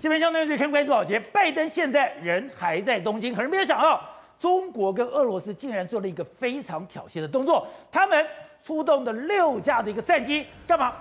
这边相当于是看关注宝节，拜登现在人还在东京，可是没有想到，中国跟俄罗斯竟然做了一个非常挑衅的动作，他们出动的六架的一个战机干嘛？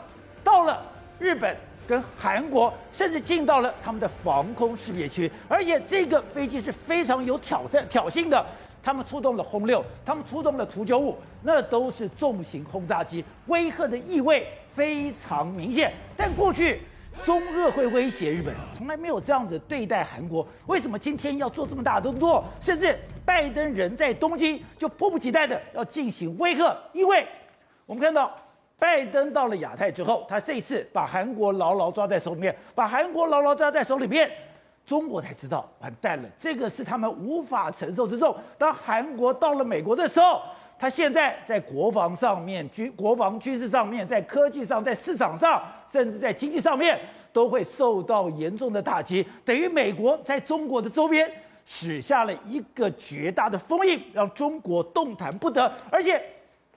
到了日本跟韩国，甚至进到了他们的防空识别区，而且这个飞机是非常有挑战挑衅的，他们出动了轰六，他们出动了图九五，那都是重型轰炸机，威吓的意味非常明显，但过去。中俄会威胁日本，从来没有这样子对待韩国。为什么今天要做这么大的动作？甚至拜登人在东京就迫不及待的要进行威吓。因为我们看到拜登到了亚太之后，他这一次把韩国牢牢抓在手里面，把韩国牢牢抓在手里面，中国才知道完蛋了，这个是他们无法承受之重。当韩国到了美国的时候，他现在在国防上面、军国防军事上面、在科技上、在市场上，甚至在经济上面，都会受到严重的打击。等于美国在中国的周边使下了一个绝大的封印，让中国动弹不得。而且，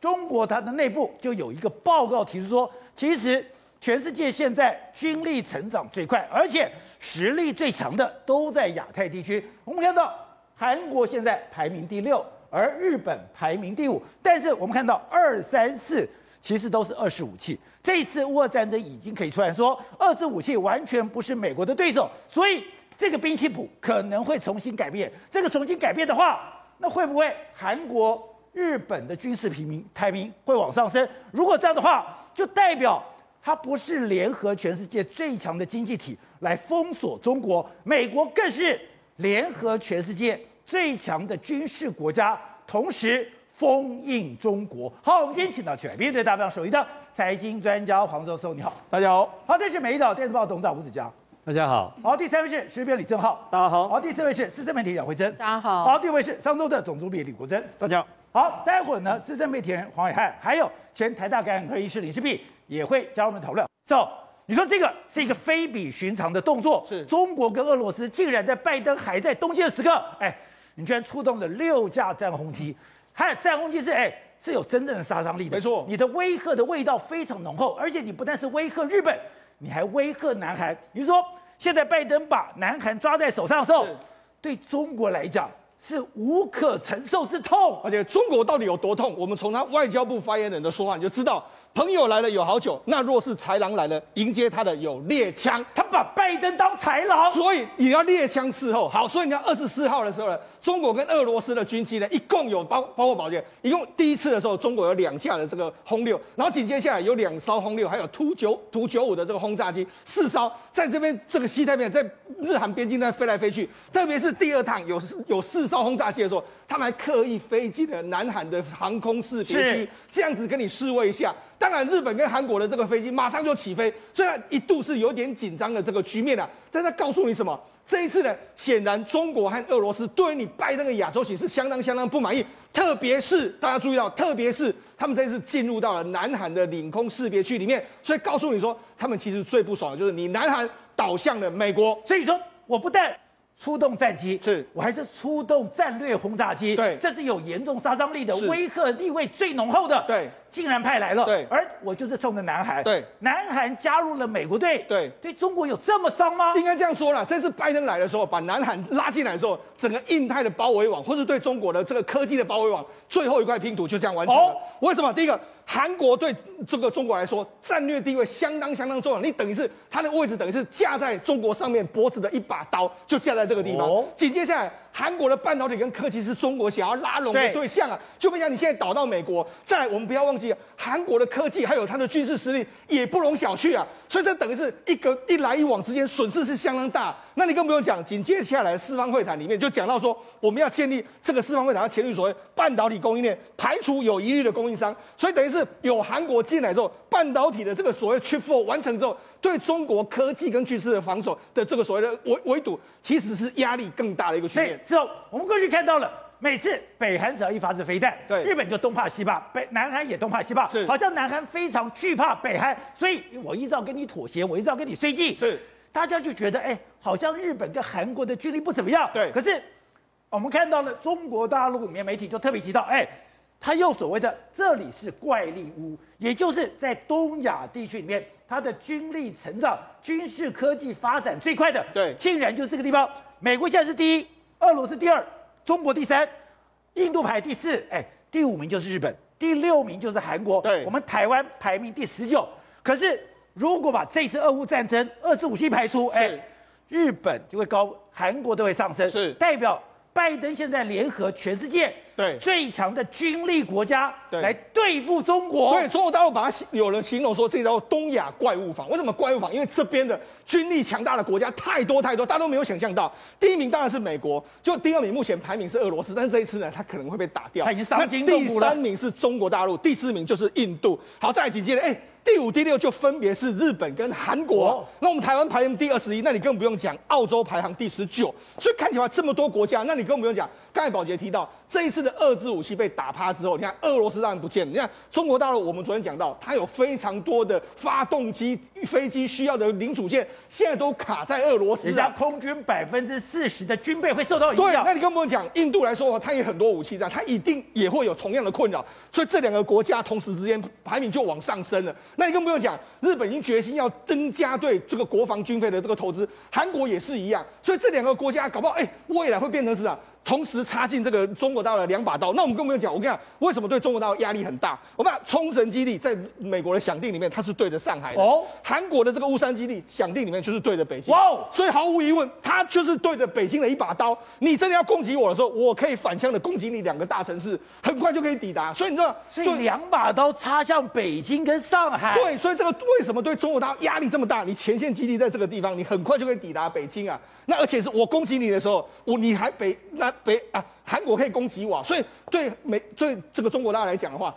中国它的内部就有一个报告提出说，其实全世界现在军力成长最快，而且实力最强的都在亚太地区。我们看到韩国现在排名第六。而日本排名第五，但是我们看到二三四其实都是二式武器。这次乌俄战争已经可以出来说，二式武器完全不是美国的对手，所以这个兵器谱可能会重新改变。这个重新改变的话，那会不会韩国、日本的军事平民排名会往上升？如果这样的话，就代表它不是联合全世界最强的经济体来封锁中国，美国更是联合全世界。最强的军事国家，同时封印中国。好，我们今天请到全面对大方手一的财经专家黄教授，你好，大家好。好，这是美丽岛电视报董事长吴子嘉，大家好。好，第三位是时事编李正浩，大家好。好，第四位是资深媒体杨慧珍，大家好。好，第五位是商周的总主笔李国珍，大家好。好，待会儿呢，资深媒体人黄伟汉，还有前台大感染科医师林世璧也会加入我们讨论。走。你说这个是一个非比寻常的动作，是中国跟俄罗斯竟然在拜登还在东京的时刻，哎。你居然出动了六架战轰机，还有战轰机是哎是有真正的杀伤力的，没错。你的威吓的味道非常浓厚，而且你不但是威吓日本，你还威吓南韩。你说现在拜登把南韩抓在手上的时候，对中国来讲是无可承受之痛。而且中国到底有多痛？我们从他外交部发言人的说话你就知道。朋友来了有好酒，那若是豺狼来了，迎接他的有猎枪。他把拜登当豺狼，所以也要猎枪伺候。好，所以你看二十四号的时候呢，中国跟俄罗斯的军机呢，一共有包包括宝剑，一共第一次的时候，中国有两架的这个轰六，然后紧接下来有两艘轰六，还有图九图九五的这个轰炸机四艘，在这边这个西太平洋在日韩边境那飞来飞去。特别是第二趟有有四艘轰炸机的时候，他们还刻意飞进了南韩的航空识别区，这样子跟你示威一下。当然，日本跟韩国的这个飞机马上就起飞，虽然一度是有点紧张的这个局面啊，但是告诉你什么？这一次呢，显然中国和俄罗斯对于你拜登的亚洲行是相当相当不满意，特别是大家注意到，特别是他们这一次进入到了南韩的领空识别区里面，所以告诉你说，他们其实最不爽的就是你南韩倒向了美国，所以说我不但。出动战机，是我还是出动战略轰炸机，对，这是有严重杀伤力的，威吓意味最浓厚的，对，竟然派来了，对，而我就是冲着南韩，对，南韩加入了美国队，对，对中国有这么伤吗？应该这样说啦，这次拜登来的时候，把南韩拉进来的时候，整个印太的包围网，或是对中国的这个科技的包围网，最后一块拼图就这样完成了。哦、为什么？第一个。韩国对这个中国来说，战略地位相当相当重要。你等于是它的位置，等于是架在中国上面脖子的一把刀，就架在这个地方。紧接下来，韩国的半导体跟科技是中国想要拉拢的对象啊。就没想你现在倒到美国，再来我们不要忘记，韩国的科技还有它的军事实力也不容小觑啊。所以这等于是一个一来一往之间损失是相当大。那你更不用讲，紧接下来四方会谈里面就讲到说，我们要建立这个四方会谈要签订所谓半导体供应链，排除有疑虑的供应商。所以等于是。有韩国进来之后，半导体的这个所谓 Chip Four 完成之后，对中国科技跟军事的防守的这个所谓的围围堵，其实是压力更大的一个局面。是哦，我们过去看到了，每次北韩只要一发射飞弹，对，日本就东怕西怕，北南韩也东怕西怕，是，好像南韩非常惧怕北韩，所以我一直要跟你妥协，我一直要跟你绥靖，是，大家就觉得，哎，好像日本跟韩国的距离不怎么样，对，可是我们看到了中国大陆里面媒体就特别提到，哎。他又所谓的这里是怪力屋，也就是在东亚地区里面，它的军力成长、军事科技发展最快的，对，竟然就是这个地方。美国现在是第一，俄罗斯第二，中国第三，印度排第四，哎，第五名就是日本，第六名就是韩国，对，我们台湾排名第十九。可是如果把这次俄乌战争二次武器排除，哎，日本就会高，韩国都会上升，是代表拜登现在联合全世界对最强的军力国家来对付中国。对，中国大陆把它有人形容说这叫东亚怪物房。为什么怪物房？因为这边的军力强大的国家太多太多，大家都没有想象到。第一名当然是美国，就第二名目前排名是俄罗斯，但是这一次呢，它可能会被打掉。它已经伤筋动骨了。第三名是中国大陆，第四名就是印度。好，再来紧接着，哎。第五、第六就分别是日本跟韩国，哦、那我们台湾排名第二十一，那你更不用讲，澳洲排行第十九，所以看起来这么多国家，那你更不用讲。刚才宝杰提到，这一次的二支武器被打趴之后，你看俄罗斯当然不见了。你看中国大陆，我们昨天讲到，它有非常多的发动机、飞机需要的零组件，现在都卡在俄罗斯。人家空军百分之四十的军备会受到影响。对，那你更不用讲，印度来说，它也很多武器在，它一定也会有同样的困扰。所以这两个国家同时之间排名就往上升了。那你更不用讲，日本已经决心要增加对这个国防军费的这个投资，韩国也是一样。所以这两个国家搞不好，哎，未来会变成是啊。同时插进这个中国大陆的两把刀，那我们更不用讲。我跟你讲，为什么对中国大陆压力很大？我们讲冲绳基地在美国的响定里面，它是对着上海的；哦，韩国的这个乌山基地响定里面就是对着北京。哇哦！所以毫无疑问，它就是对着北京的一把刀。你真的要攻击我的时候，我可以反向的攻击你两个大城市，很快就可以抵达。所以你知道，所以两把刀插向北京跟上海。对，所以这个为什么对中国大陆压力这么大？你前线基地在这个地方，你很快就可以抵达北京啊。那而且是我攻击你的时候，我你还北那北啊，韩国可以攻击我，所以对美对这个中国大陆来讲的话，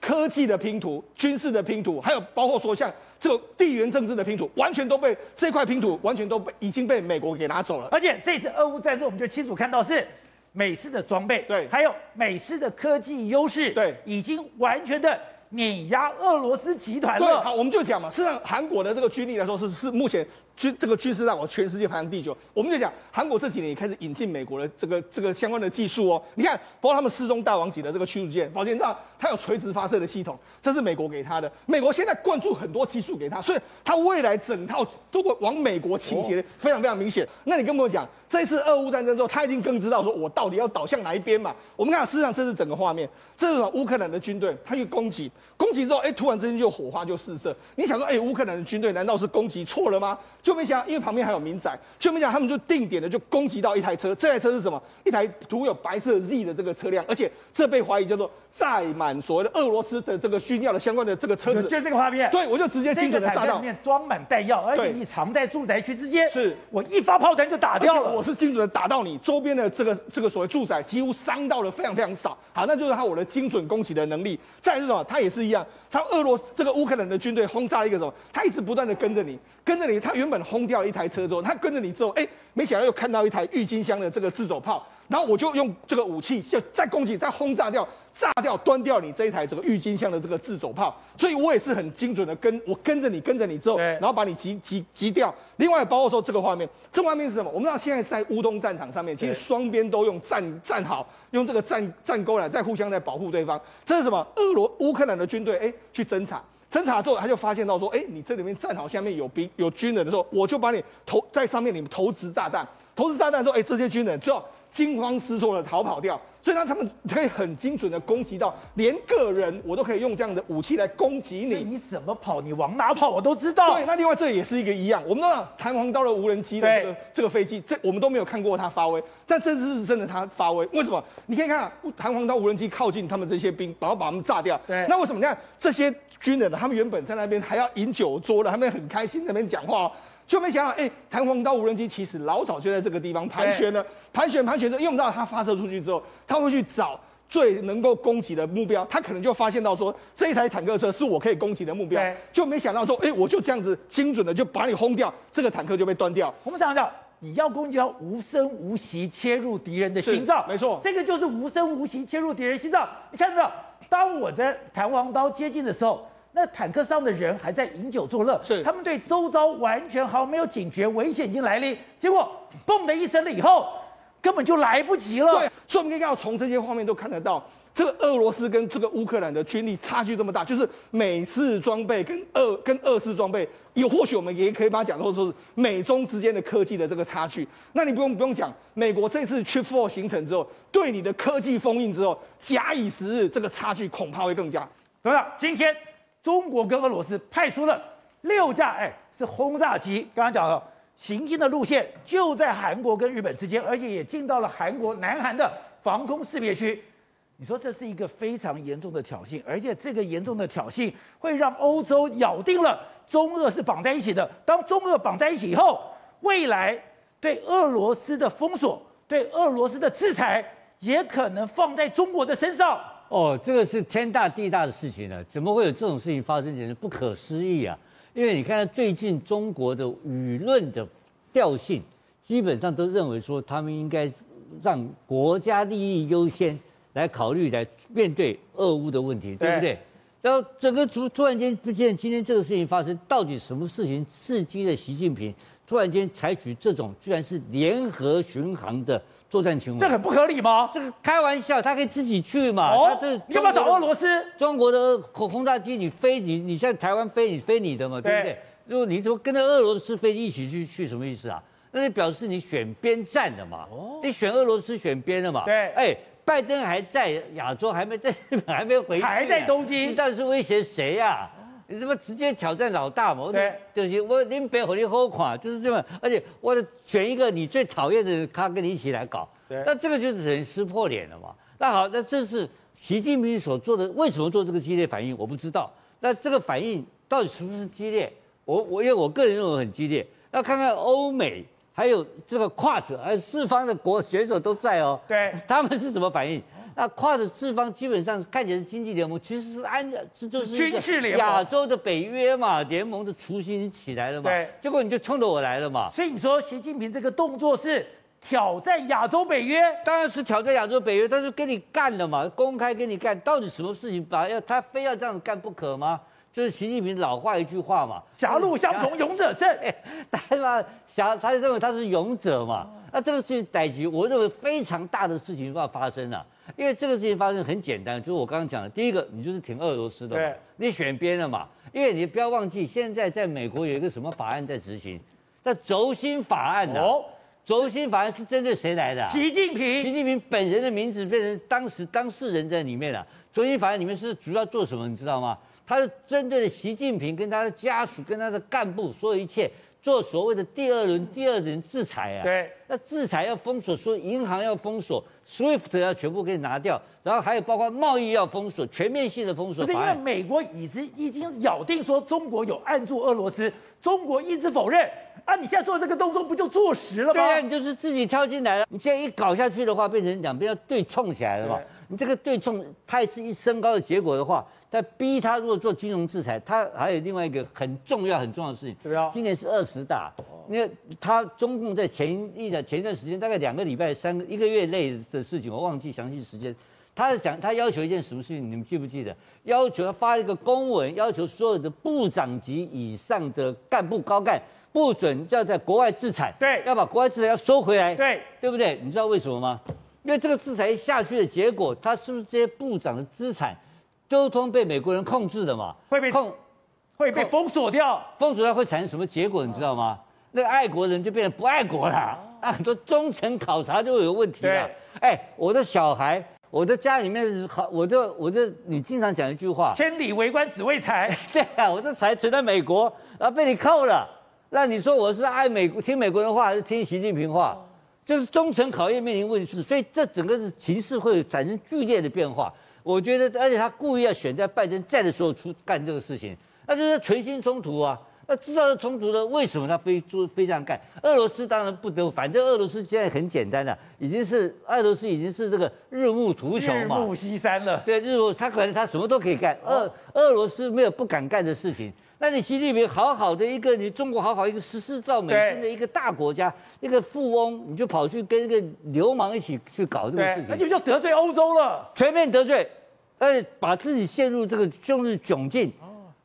科技的拼图、军事的拼图，还有包括说像这个地缘政治的拼图，完全都被这块拼图完全都被已经被美国给拿走了。而且这次俄乌战争，我们就清楚看到是美式的装备，对，还有美式的科技优势，对，已经完全的碾压俄罗斯集团了。对，好，我们就讲嘛，事实上韩国的这个军力来说是是目前。军这个军事上，我全世界排行第九。我们就讲韩国这几年也开始引进美国的这个这个相关的技术哦。你看，包括他们失踪大王级的这个驱逐舰，宝杰知道它有垂直发射的系统，这是美国给它的。美国现在灌注很多技术给它，所以它未来整套都会往美国倾斜，非常非常明显。那你跟我讲，这一次俄乌战争之后，他一定更知道说我到底要倒向哪一边嘛？我们看，事实上这是整个画面，这是乌克兰的军队，他一攻击，攻击之后，哎，突然之间就火花就四射。你想说，哎，乌克兰的军队难道是攻击错了吗？就没想到，因为旁边还有民宅，就没想到他们就定点的就攻击到一台车。这台车是什么？一台涂有白色 Z 的这个车辆，而且这被怀疑叫做载 满所谓的俄罗斯的这个军药的相关的这个车子。就这个画面。对，我就直接精准的炸到。里面装满弹药，而且你藏在住宅区之间。是，我一发炮弹就打掉了。我是精准的打到你周边的这个这个所谓住宅，几乎伤到了非常非常少。好，那就是他我的精准攻击的能力。再是什么？他也是一样，他俄罗斯这个乌克兰的军队轰炸一个什么？他一直不断的跟着你，跟着你。他原本轰掉了一台车。车之后，他跟着你之后，哎，没想到又看到一台郁金香的这个自走炮，然后我就用这个武器就再攻击、再轰炸掉、炸掉、端掉你这一台这个郁金香的这个自走炮，所以我也是很精准的跟我跟着你、跟着你之后，然后把你击击击掉。另外，包括说这个画面，这画面是什么？我们知道现在是在乌东战场上面，其实双边都用战战壕，用这个战战钩来在互相在保护对方。这是什么？俄罗乌克兰的军队哎去侦察。侦查之后，他就发现到说，哎，你这里面战壕，下面有兵有军人的时候，我就把你投在上面，你们投掷炸弹，投掷炸弹之后，哎，这些军人就惊慌失措的逃跑掉。所以，呢他们可以很精准的攻击到，连个人我都可以用这样的武器来攻击你。你怎么跑？你往哪跑？我都知道。对，那另外这也是一个一样，我们知道弹簧刀的无人机的这个这个飞机，这我们都没有看过它发威，但这次是真的它发威。为什么？你可以看弹簧刀无人机靠近他们这些兵，然后把他们炸掉。对，那为什么？你看这些军人呢？他们原本在那边还要饮酒桌的，他们很开心在那边讲话。就没想到，哎，弹簧刀无人机其实老早就在这个地方盘旋了，盘旋盘旋着，因为我们知道它发射出去之后，它会去找最能够攻击的目标，它可能就发现到说，这一台坦克车是我可以攻击的目标，就没想到说，哎，我就这样子精准的就把你轰掉，这个坦克就被端掉。我们讲讲，你要攻击到无声无息切入敌人的心脏，没错，这个就是无声无息切入敌人心脏。你看到，当我的弹簧刀接近的时候。那坦克上的人还在饮酒作乐，是他们对周遭完全毫没有警觉，危险已经来临。结果嘣的一声了以后，根本就来不及了。对，所以我们可以看到从这些画面都看得到，这个俄罗斯跟这个乌克兰的军力差距这么大，就是美式装备跟俄跟俄式装备，也或许我们也可以把它讲作说是美中之间的科技的这个差距。那你不用不用讲，美国这次 Trip Four 形成之后，对你的科技封印之后，假以时日，这个差距恐怕会更加。董事长，今天中国跟俄罗斯派出了六架，哎，是轰炸机，刚刚讲了，行进的路线就在韩国跟日本之间，而且也进到了韩国南韩的防空识别区。你说这是一个非常严重的挑衅，而且这个严重的挑衅会让欧洲咬定了中俄是绑在一起的。当中俄绑在一起以后，未来对俄罗斯的封锁、对俄罗斯的制裁，也可能放在中国的身上。哦，这个是天大地大的事情呢，怎么会有这种事情发生？简直不可思议啊！因为你看最近中国的舆论的调性，基本上都认为说他们应该让国家利益优先。来考虑来面对俄乌的问题，对不对？然后整个突突然间不见今天这个事情发生，到底什么事情刺激了习近平突然间采取这种居然是联合巡航的作战行为？这很不合理吗？这个开玩笑，他可以自己去嘛？哦，他这你要不要找俄罗斯？中国的轰轰炸机你飞你你像台湾飞你飞你的嘛，对不对？如果你怎么跟着俄罗斯飞一起去去什么意思啊？那就表示你选边站的嘛？哦，你选俄罗斯选边的嘛？对，哎。拜登还在亚洲，还没在日本，还没回去，还在东京。你到底是威胁谁呀、啊？你怎么直接挑战老大嘛？对，就是我林北和你好垮，就是这么。而且我选一个你最讨厌的人，他跟你一起来搞。对，那这个就是等于撕破脸了嘛？那好，那这是习近平所做的，为什么做这个激烈反应？我不知道。那这个反应到底是不是激烈？我我因为我个人认为很激烈。那看看欧美。还有这个跨者，还有四方的国选手都在哦。对，他们是怎么反应？那跨的四方基本上看起来是经济联盟，其实是安这就是军事联盟，亚洲的北约嘛，联盟的雏形起来了嘛。对，结果你就冲着我来了嘛。所以你说习近平这个动作是挑战亚洲北约？当然是挑战亚洲北约，但是跟你干了嘛，公开跟你干，到底什么事情把要他非要这样干不可吗？就是习近平老话一句话嘛，狭路相逢勇者胜。哎，对嘛？狭，他就认为他是勇者嘛。那这个事情逮局，我认为非常大的事情要发生了。因为这个事情发生很简单，就是我刚刚讲的，第一个，你就是挺俄罗斯的嘛，你选边了嘛。因为你不要忘记，现在在美国有一个什么法案在执行，叫轴心法案呐。哦，轴心法案是针对谁来的？习近平。习近平本人的名字变成当时当事人在里面了。轴心法案里面是主要做什么？你知道吗？他是针对习近平跟他的家属、跟他的干部，所有一切做所谓的第二轮、第二轮制裁啊。对，那制裁要封锁，说银行要封锁，SWIFT 要全部给你拿掉，然后还有包括贸易要封锁，全面性的封锁。因为美国已经已经咬定说中国有按住俄罗斯，中国一直否认。啊，你现在做这个动作不就坐实了吗？对啊，你就是自己跳进来了。你现在一搞下去的话，变成两边要对冲起来了嘛。你这个对冲态势一升高的结果的话。在逼他，如果做金融制裁，他还有另外一个很重要、很重要的事情。对啊，今年是二十大，因为他中共在前一的前一段时间，大概两个礼拜、三个一个月内的事情，我忘记详细时间。他是讲，他要求一件什么事情？你们记不记得？要求他发一个公文，要求所有的部长级以上的干部高干不准要在国外制裁，对，要把国外制裁要收回来，对，对不对？你知道为什么吗？因为这个制裁下去的结果，他是不是这些部长的资产？都通被美国人控制的嘛，会被控，会被封锁掉，封锁掉会产生什么结果？你知道吗？那个爱国人就变成不爱国了，啊，很多忠诚考察就会有问题了。哎，我的小孩，我的家里面好，我就我就你经常讲一句话，千里为官只为财。对啊，我的财存在美国，然后被你扣了，那你说我是爱美国，听美国人话，还是听习近平话？就是忠诚考验面临问题，所以这整个形势会产生剧烈的变化。我觉得，而且他故意要选在拜登在的时候出干这个事情，那就是存心冲突啊。那知道是冲突的，为什么他非做非这样干？俄罗斯当然不得，反正俄罗斯现在很简单了，已经是俄罗斯已经是这个日暮途穷嘛，日暮西山了。对，日暮他可能他什么都可以干，俄俄罗斯没有不敢干的事情。那你习近平好好的一个，你中国好好一个十四兆美金的一个大国家，一个富翁，你就跑去跟一个流氓一起去搞这个事情，那就叫得罪欧洲了，全面得罪，而且把自己陷入这个陷入窘境，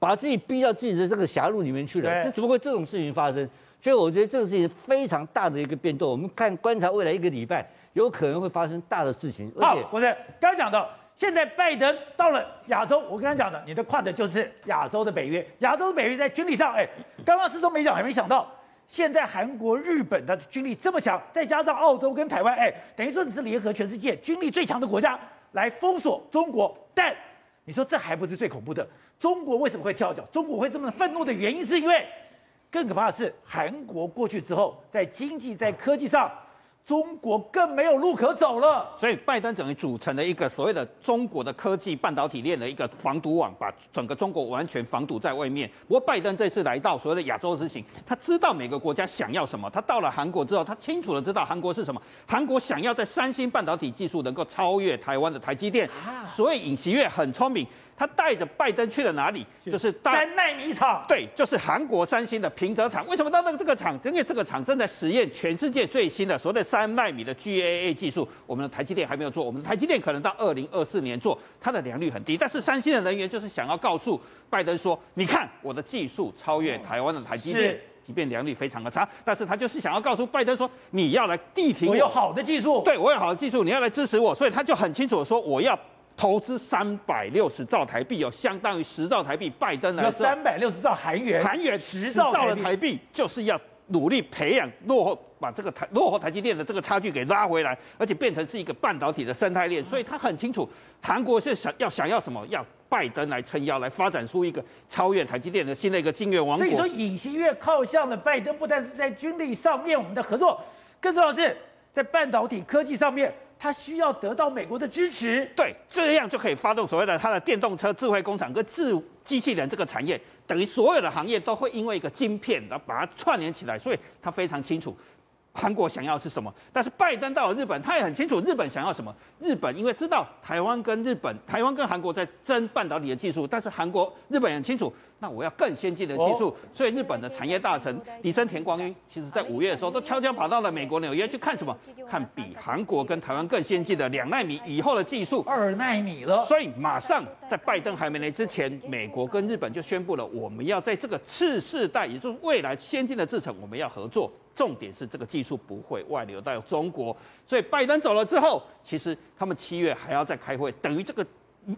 把自己逼到自己的这个狭路里面去了，这怎么会这种事情发生？所以我觉得这个事情非常大的一个变动，我们看观察未来一个礼拜，有可能会发生大的事情。好，不是刚刚讲的。现在拜登到了亚洲，我刚刚讲的，你的跨的就是亚洲的北约。亚洲的北约在军力上，哎，刚刚始终没讲，还没想到，现在韩国、日本的军力这么强，再加上澳洲跟台湾，哎，等于说你是联合全世界军力最强的国家来封锁中国。但你说这还不是最恐怖的，中国为什么会跳脚？中国会这么愤怒的原因，是因为更可怕的是，韩国过去之后，在经济、在科技上。中国更没有路可走了，所以拜登等于组成了一个所谓的中国的科技半导体链的一个防堵网，把整个中国完全防堵在外面。不过拜登这次来到所谓的亚洲之行，他知道每个国家想要什么。他到了韩国之后，他清楚的知道韩国是什么。韩国想要在三星半导体技术能够超越台湾的台积电，所以尹锡悦很聪明。他带着拜登去了哪里？就是三纳米厂。对，就是韩国三星的平泽厂。为什么到那个这个厂？因为这个厂正在实验全世界最新的所谓的三纳米的 GAA 技术。我们的台积电还没有做，我们的台积电可能到二零二四年做，它的良率很低。但是三星的人员就是想要告诉拜登说：“你看，我的技术超越台湾的台积电，即便良率非常的差，但是他就是想要告诉拜登说，你要来地挺我，我有好的技术，对我有好的技术，你要来支持我。所以他就很清楚的说，我要。”投资三百六十兆台币，哦相当于十兆台币。拜登来说，三百六十兆韩元，韩元十兆的台币，就是要努力培养落后，把这个台落后台积电的这个差距给拉回来，而且变成是一个半导体的生态链。所以他很清楚，韩国是想要想要什么，要拜登来撑腰，来发展出一个超越台积电的新的一个晶圆王国。所以说，尹锡悦靠向了拜登，不但是在军力上面我们的合作，更重要的是在半导体科技上面。他需要得到美国的支持，对，这样就可以发动所谓的他的电动车、智慧工厂跟智机器人这个产业，等于所有的行业都会因为一个晶片，然后把它串联起来，所以他非常清楚。韩国想要是什么？但是拜登到了日本，他也很清楚日本想要什么。日本因为知道台湾跟日本、台湾跟韩国在争半导体的技术，但是韩国、日本也很清楚，那我要更先进的技术。所以日本的产业大臣李森田光一，其实在五月的时候都悄悄跑到了美国纽约去看什么？看比韩国跟台湾更先进的两纳米以后的技术，二纳米了。所以马上在拜登还没来之前，美国跟日本就宣布了，我们要在这个次世代，也就是未来先进的制程，我们要合作。重点是这个技术不会外流到中国，所以拜登走了之后，其实他们七月还要再开会，等于这个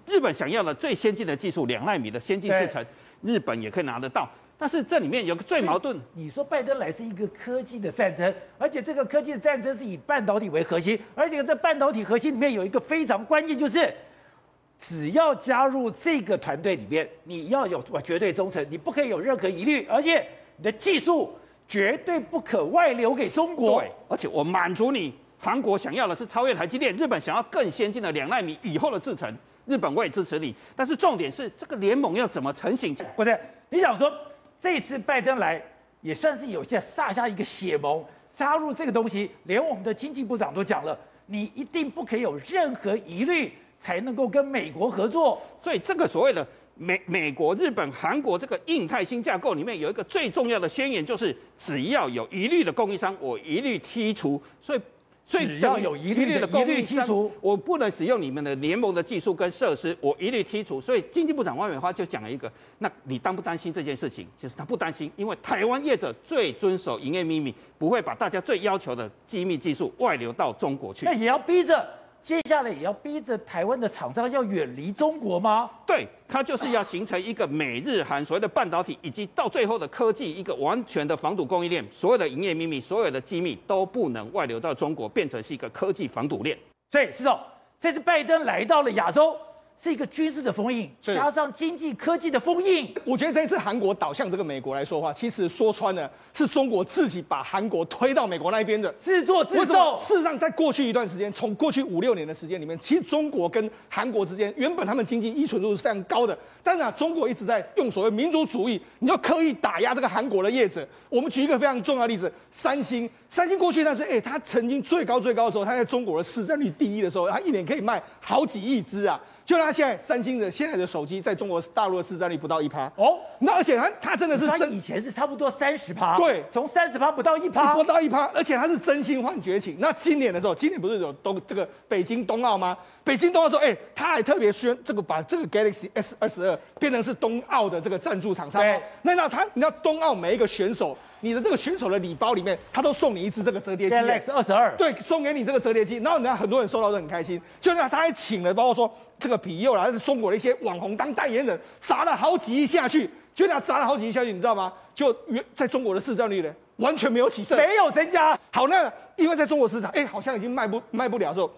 日本想要的最先进的技术两纳米的先进制程，日本也可以拿得到。但是这里面有个最矛盾，你说拜登来是一个科技的战争，而且这个科技的战争是以半导体为核心，而且这半导体核心里面有一个非常关键，就是只要加入这个团队里面，你要有绝对忠诚，你不可以有任何疑虑，而且你的技术。绝对不可外流给中国。对，而且我满足你，韩国想要的是超越台积电，日本想要更先进的两纳米以后的制程，日本我也支持你。但是重点是这个联盟要怎么成型？不是，你想说这次拜登来也算是有些撒下一个血盟，加入这个东西，连我们的经济部长都讲了，你一定不可以有任何疑虑，才能够跟美国合作。所以这个所谓的。美美国、日本、韩国这个印太新架构里面有一个最重要的宣言，就是只要有疑虑的供应商，我一律剔除。所以，所以只要有一律的一律剔除，我不能使用你们的联盟的技术跟设施，我一律剔除。所以，经济部长王美花就讲了一个，那你担不担心这件事情？其实他不担心，因为台湾业者最遵守营业秘密，不会把大家最要求的机密技术外流到中国去。那也要逼着。接下来也要逼着台湾的厂商要远离中国吗？对，它就是要形成一个美日韩所谓的半导体，以及到最后的科技一个完全的防堵供应链，所有的营业秘密、所有的机密都不能外流到中国，变成是一个科技防堵链。所以，施总，这次拜登来到了亚洲。是一个军事的封印，加上经济科技的封印。我觉得这一次韩国倒向这个美国来说的话，其实说穿了是中国自己把韩国推到美国那边的，自作自受。事实上，在过去一段时间，从过去五六年的时间里面，其实中国跟韩国之间原本他们经济依存度是非常高的，但是啊，中国一直在用所谓民族主义，你要刻意打压这个韩国的业者。我们举一个非常重要的例子，三星，三星过去那是哎，它曾经最高最高的时候，它在中国的市占率第一的时候，它一年可以卖好几亿只啊。就他现在三星的现在的手机在中国大陆的市占率不到一趴。哦，那而且他他真的是真，以前是差不多三十趴，对，从三十趴不到一趴，不到一趴，而且他是真心换绝情。那今年的时候，今年不是有东这个北京冬奥吗？北京冬奥说，哎，他还特别宣这个把这个 Galaxy S 二十二变成是冬奥的这个赞助厂商。对，那那他你知道冬奥每一个选手。你的这个选手的礼包里面，他都送你一支这个折叠机，Galaxy 二十二，对，送给你这个折叠机，然后人家很多人收到都很开心，就那他还请了，包括说这个庇佑啦，中国的一些网红当代言人，砸了好几亿下去，就那砸了好几亿下去，你知道吗？就原在中国的市占率呢，完全没有起色，没有增加。好，那因为在中国市场，哎，好像已经卖不卖不了的时候，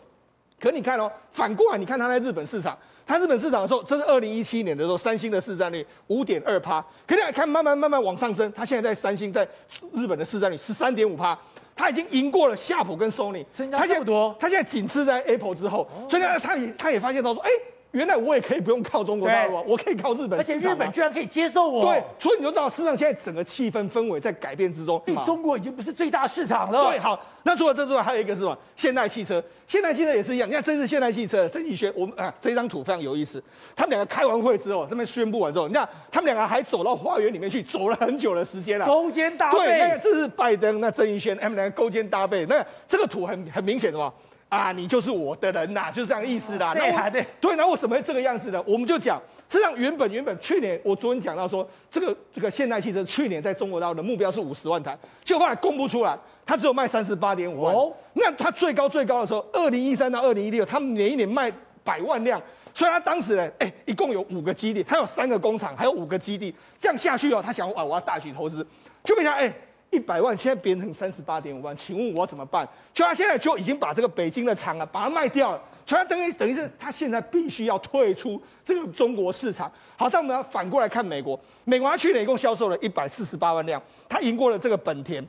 可你看哦，反过来你看他在日本市场。它日本市场的时候，这是二零一七年的时候，三星的市占率五点二趴，可以来看慢慢慢慢往上升。它现在在三星在日本的市占率十三点五趴，它已经赢过了夏普跟 Sony，增加这么多。它现在仅次在 Apple 之后，所以呢，它也他也发现到说，哎。原来我也可以不用靠中国大陆，我可以靠日本，而且日本居然可以接受我。对，所以你就知道，市场现在整个气氛氛围在改变之中。中国已经不是最大市场了。对，好，那除了这之外，还有一个是什么？现代汽车，现代汽车也是一样。你看，这是现代汽车，曾煜轩，我们啊，这张图非常有意思。他们两个开完会之后，他们宣布完之后，你看他们两个还走到花园里面去，走了很久的时间了，勾肩搭背。对，那个这是拜登，那曾义轩，他们两个勾肩搭背。那这个图很很明显的嘛。啊，你就是我的人呐，就是这样意思啦。对啊，对。对，那我怎么会这个样子呢？我们就讲，实际上原本原本去年我昨天讲到说，这个这个现代汽车去年在中国大陆的目标是五十万台，就后来公布出来，它只有卖三十八点五万。哦。那它最高最高的时候，二零一三到二零一六，他们每一年卖百万辆，所以他当时呢，哎，一共有五个基地，他有三个工厂，还有五个基地，这样下去哦，他想啊，我要大举投资，就变成哎。一百万现在变成三十八点五万，请问我怎么办？就他现在就已经把这个北京的厂啊，把它卖掉了，所以他等于等于是他现在必须要退出这个中国市场。好，但我们要反过来看美国，美国他去年一共销售了一百四十八万辆，他赢过了这个本田。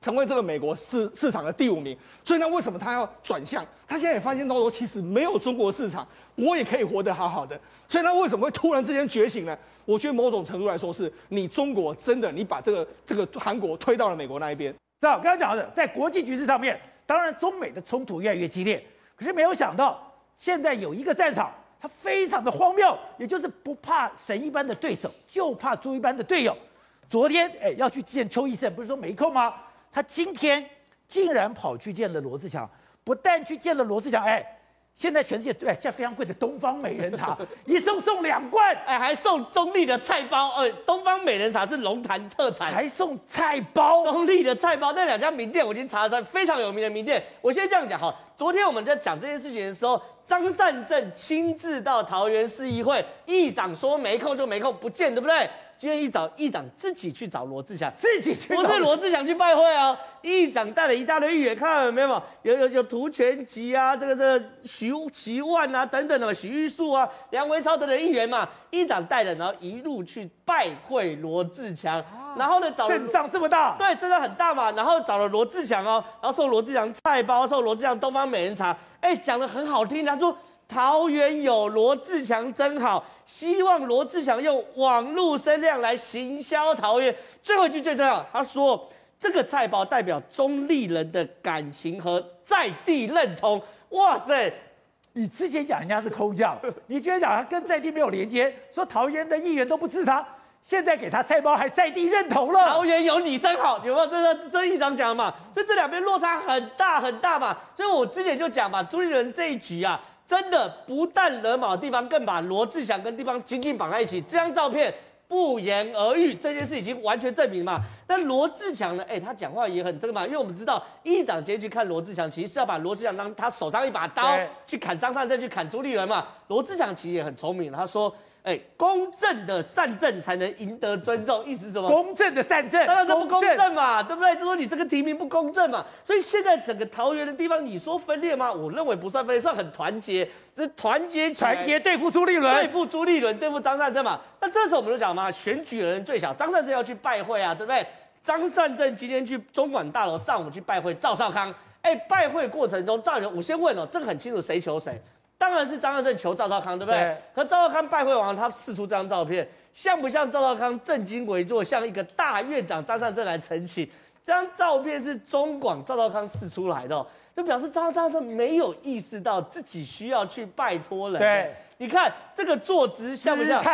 成为这个美国市市场的第五名，所以呢，为什么他要转向？他现在也发现到说，其实没有中国市场，我也可以活得好好的。所以他为什么会突然之间觉醒呢？我觉得某种程度来说，是你中国真的你把这个这个韩国推到了美国那一边。是我刚刚讲的，在国际局势上面，当然中美的冲突越来越激烈，可是没有想到，现在有一个战场，它非常的荒谬，也就是不怕神一般的对手，就怕猪一般的队友。昨天哎要去见邱奕胜，不是说没空吗？他今天竟然跑去见了罗志祥，不但去见了罗志祥，哎，现在全世界对现在非常贵的东方美人茶，一送送两罐，哎，还送中立的菜包，呃，东方美人茶是龙潭特产，还送菜包，中立的菜包，那两家名店我已经查了出来，非常有名的名店。我先这样讲哈，昨天我们在讲这件事情的时候，张善政亲自到桃园市议会，议长说没空就没空，不见，对不对？今天一早，议长自己去找罗志祥，自己去，不是罗志祥去拜会哦。议长带了一大堆议员，看到有没有？有有有涂全吉啊，这个这个徐奇万啊等等的嘛，徐玉树啊，梁维超等等议员嘛。议长带着，然后一路去拜会罗志祥，啊、然后呢找阵仗这么大，对，阵仗很大嘛。然后找了罗志祥哦，然后送罗志祥菜包，送罗志祥东方美人茶，哎，讲的很好听。他说。桃园有罗志祥真好，希望罗志祥用网络声量来行销桃园。最后一句最重要，他说这个菜包代表中立人的感情和在地认同。哇塞，你之前讲人家是空降，你居然讲他跟在地没有连接，说桃园的议员都不支持他，现在给他菜包还在地认同了。桃园有你真好，有没有？这个这议长讲嘛，所以这两边落差很大很大嘛。所以我之前就讲嘛，朱立伦这一局啊。真的不但惹毛地方，更把罗志祥跟地方紧紧绑在一起。这张照片不言而喻，这件事已经完全证明嘛。那罗志祥呢？哎、欸，他讲话也很这个嘛，因为我们知道议长今天去看罗志祥，其实是要把罗志祥当他手上一把刀去砍张善政，去砍朱立伦嘛。罗志祥其实也很聪明，他说。哎，公正的善政才能赢得尊重，意思是什么？公正的善政，当然这不公正嘛，正对不对？就说你这个提名不公正嘛。所以现在整个桃园的地方，你说分裂吗？我认为不算分裂，算很团结，是团结起来，团结对付朱立伦，对付朱立伦，对付张善政嘛。那这时候我们就讲嘛，选举的人最小，张善政要去拜会啊，对不对？张善政今天去中管大楼上午去拜会赵少康，哎，拜会过程中，赵人，我先问哦，这个很清楚，谁求谁？当然是张善正求赵少康，对不对？对，可赵少康拜会完，他试出这张照片，像不像赵少康正襟危坐，像一个大院长张善政来澄清？这张照片是中广赵少康试出来的，就表示张张善政没有意识到自己需要去拜托人。对，你看这个坐姿像不像？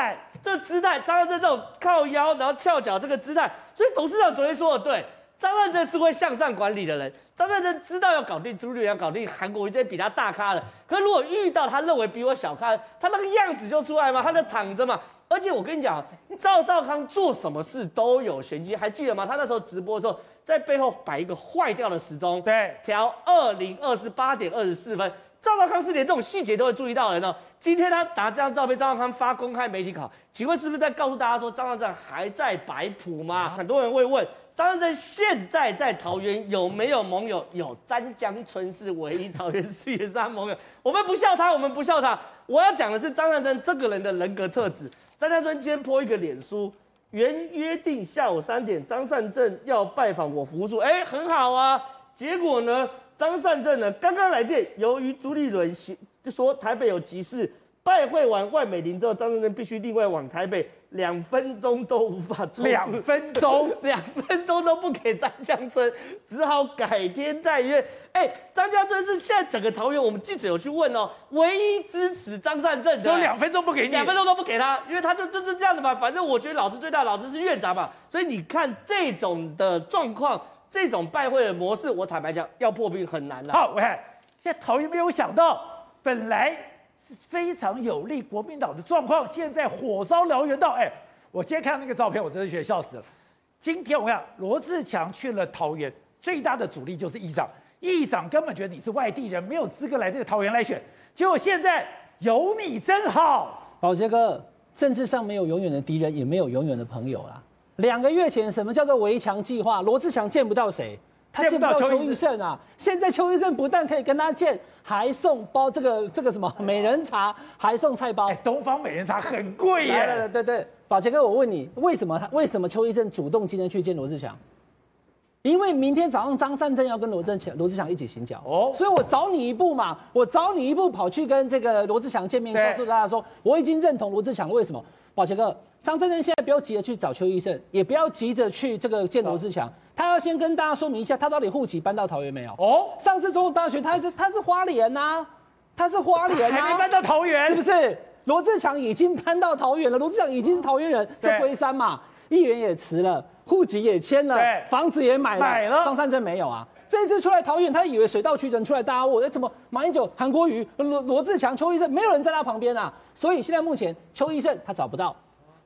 这姿态，张善政这种靠腰然后翘脚这个姿态，所以董事长昨天说的对。张善政是会向上管理的人，张善政知道要搞定朱立伦，要搞定韩国瑜这些比他大咖的。可是如果遇到他认为比我小咖，他那个样子就出来嘛，他在躺着嘛。而且我跟你讲，赵少康做什么事都有玄机，还记得吗？他那时候直播的时候，在背后摆一个坏掉的时钟，对，调二零二四八点二十四分。赵少康是连这种细节都会注意到的人呢。今天他拿这张照片，赵少康发公开媒体考，请问是不是在告诉大家说张善政还在摆谱吗？啊、很多人会问。张善政现在在桃园有没有盟友？有，詹江村是唯一桃园市议员是他盟友。我们不笑他，我们不笑他。我要讲的是张善政这个人的人格特质。詹江村今天 po 一个脸书，原约定下午三点，张善政要拜访我服务处，哎，很好啊。结果呢，张善政呢刚刚来电，由于朱立伦就说台北有急事。拜会完万美玲之后，张善政必须另外往台北，两分钟都无法出。两分钟，两分钟都不给张江村，只好改天再约。哎，张江村是现在整个桃园，我们记者有去问哦，唯一支持张善政的，就两分钟不给你，两分钟都不给他，因为他就就是这样的嘛。反正我觉得老子最大，老子是院长嘛。所以你看这种的状况，这种拜会的模式，我坦白讲，要破冰很难了。好，我看现在桃园没有想到，本来。非常有利国民党的状况，现在火烧燎原到，哎，我今天看到那个照片，我真的觉得笑死了。今天我讲罗志强去了桃园，最大的阻力就是议长，议长根本觉得你是外地人，没有资格来这个桃园来选。结果现在有你真好，宝杰哥，政治上没有永远的敌人，也没有永远的朋友啊。两个月前，什么叫做围墙计划？罗志强见不到谁？他见不到邱奕胜啊！现在邱奕胜不但可以跟他见，还送包这个这个什么美人茶，还送菜包。哎，东方美人茶很贵耶！对对对对，宝杰哥，我问你，为什么他为什么邱奕胜主动今天去见罗志祥？因为明天早上张善政要跟罗振强罗志祥一起行脚哦，所以我早你一步嘛，我早你一步跑去跟这个罗志祥见面，告诉大家说我已经认同罗志祥了。为什么？宝杰哥，张善政现在不要急着去找邱奕胜，也不要急着去这个见罗智强。他要先跟大家说明一下，他到底户籍搬到桃园没有？哦，上次总统大选他是他是花莲呐、啊，他是花莲、啊，还没搬到桃园，是不是？罗志强已经搬到桃园了，罗志强已经是桃园人，在龟山嘛，议员也辞了，户籍也迁了，房子也买了，买了。张善政没有啊？这次出来桃园，他以为水到渠成，出来大家问，哎，怎么马英九、韩国瑜、罗罗志强、邱医生没有人在他旁边啊？所以现在目前邱医生他找不到，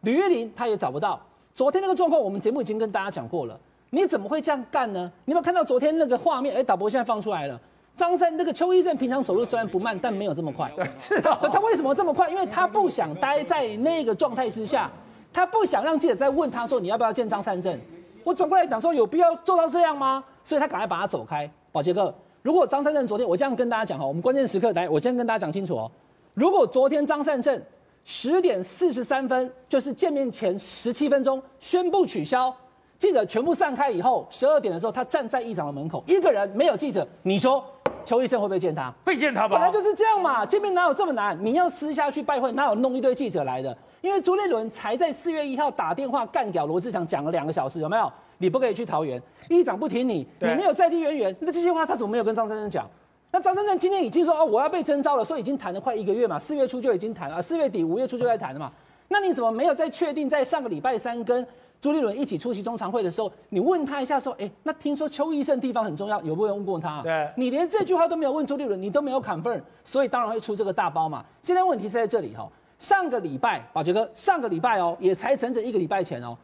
吕玉玲他也找不到。昨天那个状况，我们节目已经跟大家讲过了。你怎么会这样干呢？你有没有看到昨天那个画面？哎，导播现在放出来了。张三那个邱医正平常走路虽然不慢，但没有这么快。是的，他为什么这么快？因为他不想待在那个状态之下，他不想让记者再问他说，你要不要见张善正？我转过来讲说，有必要做到这样吗？所以他赶快把他走开。宝杰哥，如果张善正昨天我这样跟大家讲哈，我们关键时刻来，我先跟大家讲清楚哦。如果昨天张善正十点四十三分，就是见面前十七分钟宣布取消。记者全部散开以后，十二点的时候，他站在议长的门口，一个人没有记者。你说邱医生会不会见他？会见他吧？本来就是这样嘛，见面哪有这么难？你要私下去拜会，哪有弄一堆记者来的？因为朱立伦才在四月一号打电话干掉罗志祥，讲了两个小时，有没有？你不可以去桃园，议长不听你，你没有在地渊源，那这些话他怎么没有跟张善政讲？那张善政今天已经说哦，我要被征召了，所以已经谈了快一个月嘛，四月初就已经谈了，四月底五月初就在谈了嘛。那你怎么没有再确定在上个礼拜三跟？朱立伦一起出席中常会的时候，你问他一下说：“哎，那听说邱医生地方很重要，有没有人问过他？”对，你连这句话都没有问朱立伦，你都没有 confirm，所以当然会出这个大包嘛。现在问题是在这里哈，上个礼拜，宝杰哥，上个礼拜哦，也才整整一个礼拜前哦，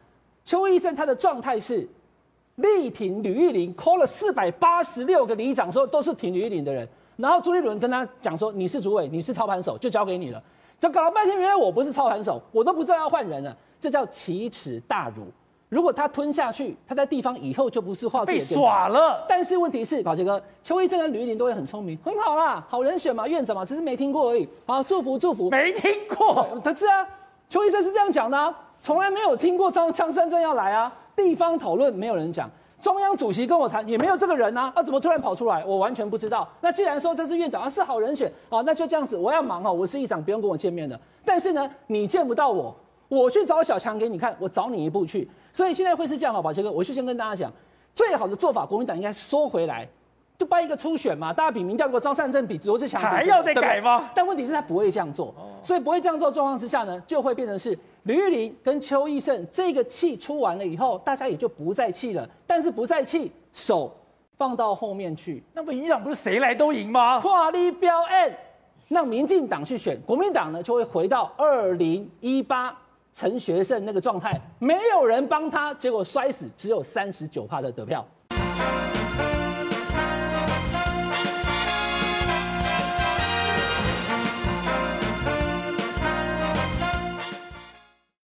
邱医生他的状态是力挺吕玉玲，call 了四百八十六个里长，说都是挺吕玉玲的人，然后朱立伦跟他讲说：“你是主委，你是操盘手，就交给你了。”这搞了半天，原来我不是操盘手，我都不知道要换人了。这叫奇耻大辱。如果他吞下去，他在地方以后就不是话。被耍了。但是问题是，宝杰哥，邱医生跟吕玉玲都会很聪明，很好啦，好人选嘛，院长嘛，只是没听过而已。好，祝福祝福。没听过，他是啊，邱医生是这样讲的啊，从来没有听过张张善政要来啊。地方讨论没有人讲，中央主席跟我谈也没有这个人啊，啊，怎么突然跑出来？我完全不知道。那既然说这是院长啊，是好人选啊，那就这样子，我要忙哦，我是议长，不用跟我见面的。但是呢，你见不到我。我去找小强给你看，我找你一步去，所以现在会是这样哈，宝杰哥，我就先跟大家讲，最好的做法，国民党应该缩回来，就办一个初选嘛，大家比民调，如果张善政比罗志祥还要再改吗？但问题是他不会这样做，所以不会这样做。状况之下呢，就会变成是吕玉玲跟邱毅胜这个气出完了以后，大家也就不再气了，但是不再气，手放到后面去，那么赢党不是谁来都赢吗？跨立标案，让民进党去选，国民党呢就会回到二零一八。陈学圣那个状态，没有人帮他，结果摔死，只有三十九趴的得票。